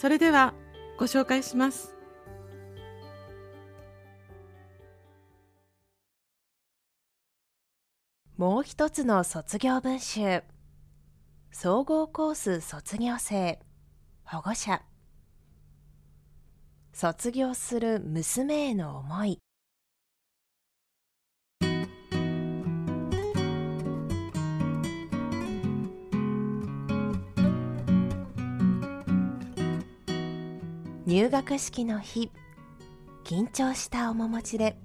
それではご紹介します。もう一つの卒業文集。総合コース卒業生。保護者。卒業する娘への思い。入学式の日。緊張した面持ちで。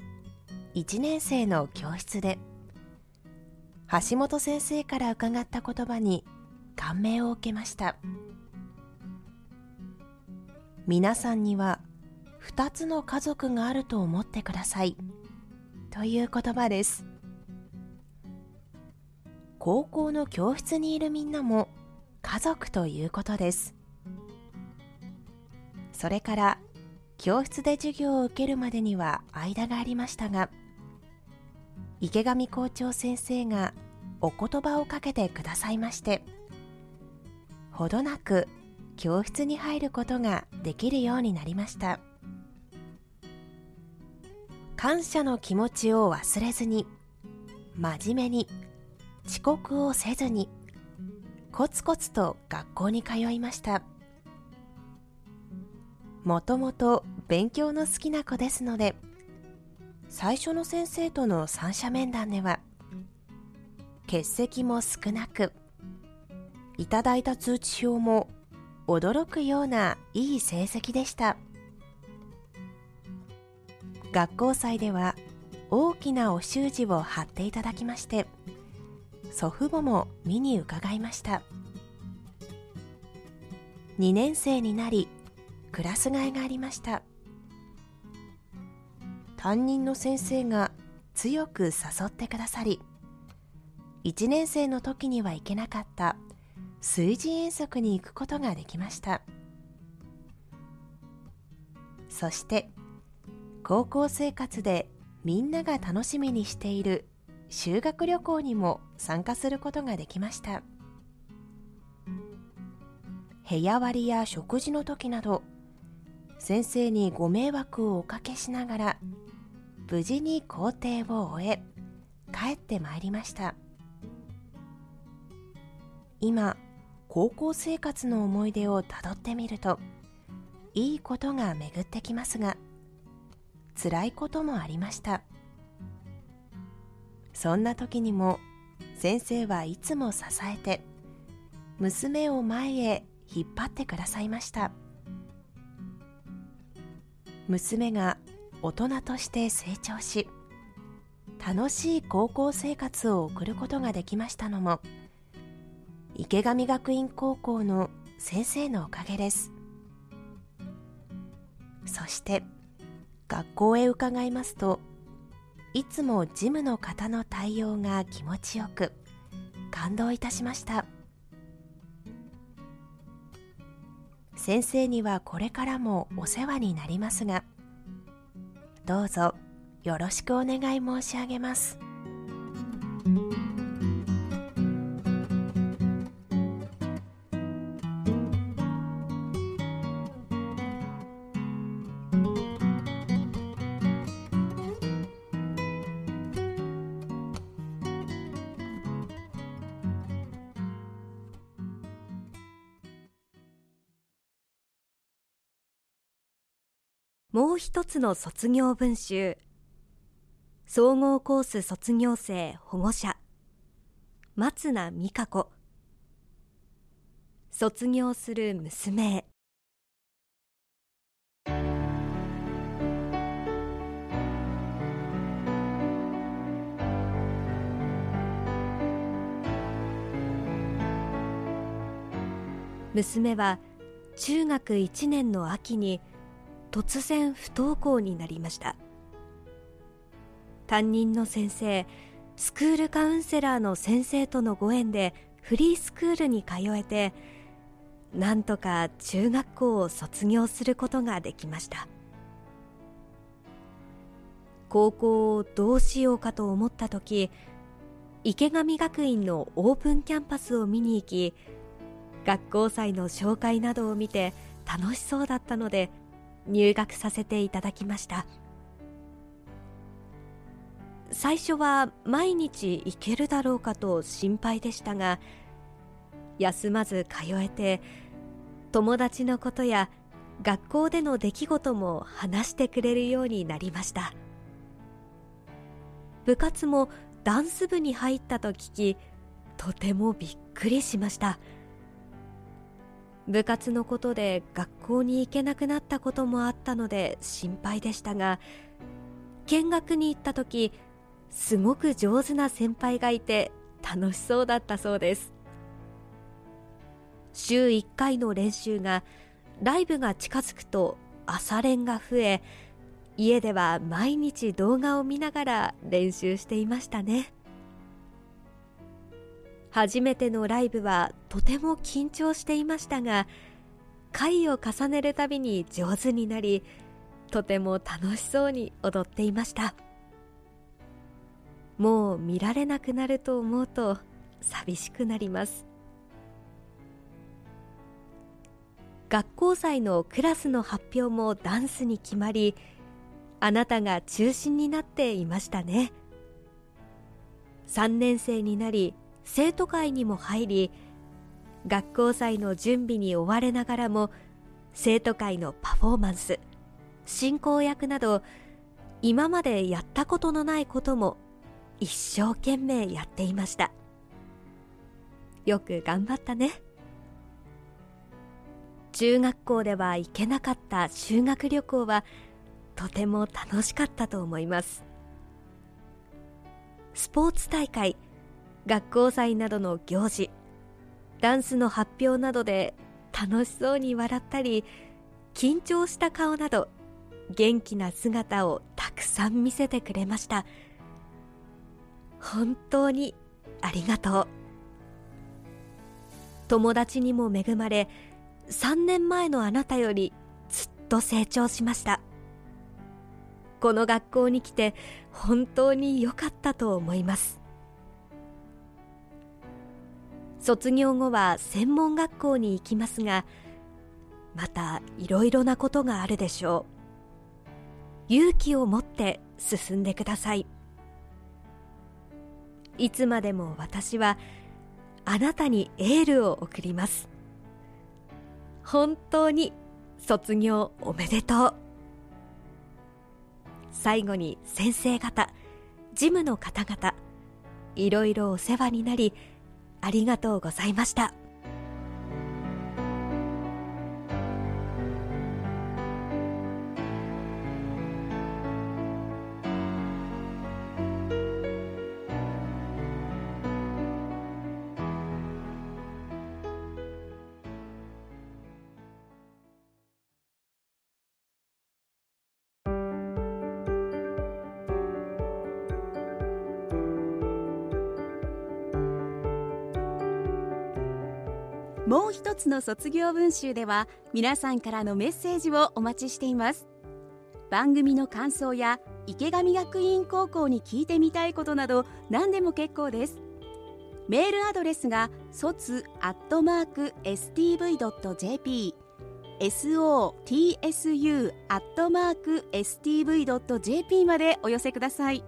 1年生の教室で。橋本先生から伺った言葉に感銘を受けました。皆さんには2つの家族があると思ってください。という言葉です。高校の教室にいるみんなも家族ということです。それから教室で授業を受けるまでには間がありましたが池上校長先生がお言葉をかけてくださいましてほどなく教室に入ることができるようになりました。感謝の気持ちを忘れずに真面目に遅刻をせずにコツコツと学校に通いました。もともと勉強の好きな子ですので最初の先生との三者面談では欠席も少なくいただいた通知表も驚くようないい成績でした。学校祭では大きなお習字を貼っていただきまして祖父母も見に伺いました。2年生になりクラス替えがありました。担任の先生が強く誘ってくださり1年生の時には行けなかった水事遠足に行くことができました。そして高校生活でみんなが楽しみにしている修学旅行にも参加することができました。部屋割りや食事の時など先生にご迷惑をおかけしながら無事に校庭を終え帰ってまいりました。今高校生活の思い出をたどってみるといいことが巡ってきますが辛いこともありました。そんな時にも先生はいつも支えて娘を前へ引っ張ってくださいました。娘が大人として成長し楽しい高校生活を送ることができましたのも池上学院高校の先生のおかげです。そして学校へ伺いますといつも事務の方の対応が気持ちよく感動いたしました。先生にはこれからもお世話になりますがどうぞよろしくお願い申し上げます。もう一つの卒業文集。総合コース卒業生保護者。松名美香子。卒業する娘。へ娘は中学1年の秋に突然不登校になりました。担任の先生スクールカウンセラーの先生とのご縁でフリースクールに通えてなんとか中学校を卒業することができました。高校をどうしようかと思った時池上学院のオープンキャンパスを見に行き学校祭の紹介などを見て楽しそうだったので入学させていただきました。最初は毎日行けるだろうかと心配でしたが休まず通えて友達のことや学校での出来事も話してくれるようになりました。部活もダンス部に入ったと聞きとてもびっくりしました。部活のことで学校に行けなくなったこともあったので心配でしたが見学に行った時すごく上手な先輩がいて楽しそうだったそうです。週1回の練習がライブが近づくと朝練が増え家では毎日動画を見ながら練習していましたね。初めてのライブはとても緊張していましたが回を重ねるたびに上手になりとても楽しそうに踊っていました。もう見られなくなると思うと寂しくなります。学校祭のクラスの発表もダンスに決まりあなたが中心になっていましたね。3年生になり生徒会にも入り学校祭の準備に追われながらも生徒会のパフォーマンス進行役など今までやったことのないことも一生懸命やっていました。よく頑張ったね。中学校では行けなかった修学旅行はとても楽しかったと思います。スポーツ大会学校祭などの行事ダンスの発表などで楽しそうに笑ったり緊張した顔など元気な姿をたくさん見せてくれました。本当にありがとう。友達にも恵まれ3年前のあなたよりずっと成長しました。この学校に来て本当に良かったと思います。卒業後は専門学校に行きますがまたいろいろなことがあるでしょう。勇気を持って進んでください。いつまでも私はあなたにエールを送ります。本当に卒業おめでとう。最後に先生方事務の方々いろいろお世話になりありがとうございました。もう一つの卒業文集では皆さんからのメッセージをお待ちしています。番組の感想や池上学院高校に聞いてみたいことなど何でも結構です。メールアドレスが卒アットマーク stv.jp sotsu アットマーク stv.jp までお寄せください。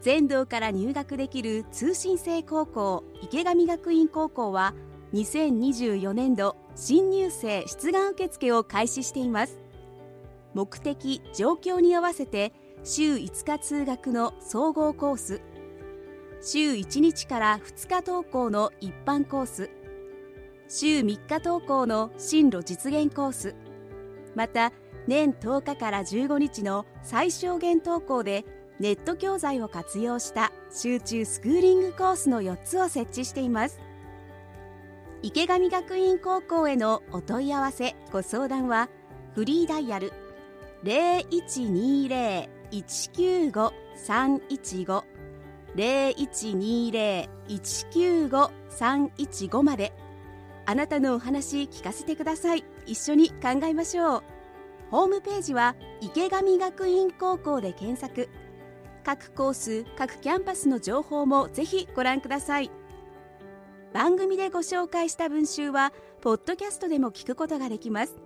全道から入学できる通信制高校池上学院高校は2024年度新入生出願受付を開始しています。目的状況に合わせて週5日通学の総合コース。週1日から2日登校の一般コース。週3日登校の進路実現コース。また年10日から15日の最小限登校でネット教材を活用した集中スクーリングコースの4つを設置しています。池上学院高校へのお問い合わせご相談はフリーダイヤル0120-195-315 0120-195-315まで。あなたのお話聞かせてください。一緒に考えましょう。ホームページは池上学院高校で検索。各コース各キャンパスの情報もぜひご覧ください。番組でご紹介した文集はポッドキャストでも聞くことができます。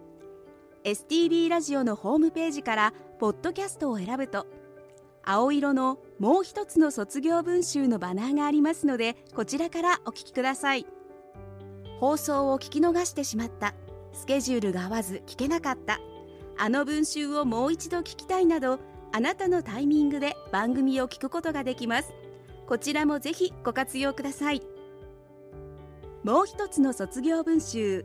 STB ラジオのホームページからポッドキャストを選ぶと青色のもう一つの卒業文集のバナーがありますのでこちらからお聞きください。放送を聞き逃してしまった。スケジュールが合わず聞けなかった。あの文集をもう一度聞きたいなどあなたのタイミングで番組を聞くことができます。こちらもぜひご活用ください。もう一つの卒業文集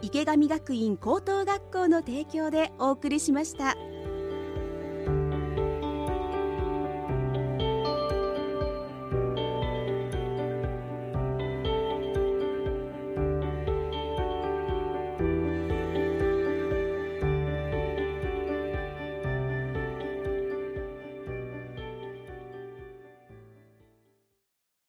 池上学院高等学校の提供でお送りしました。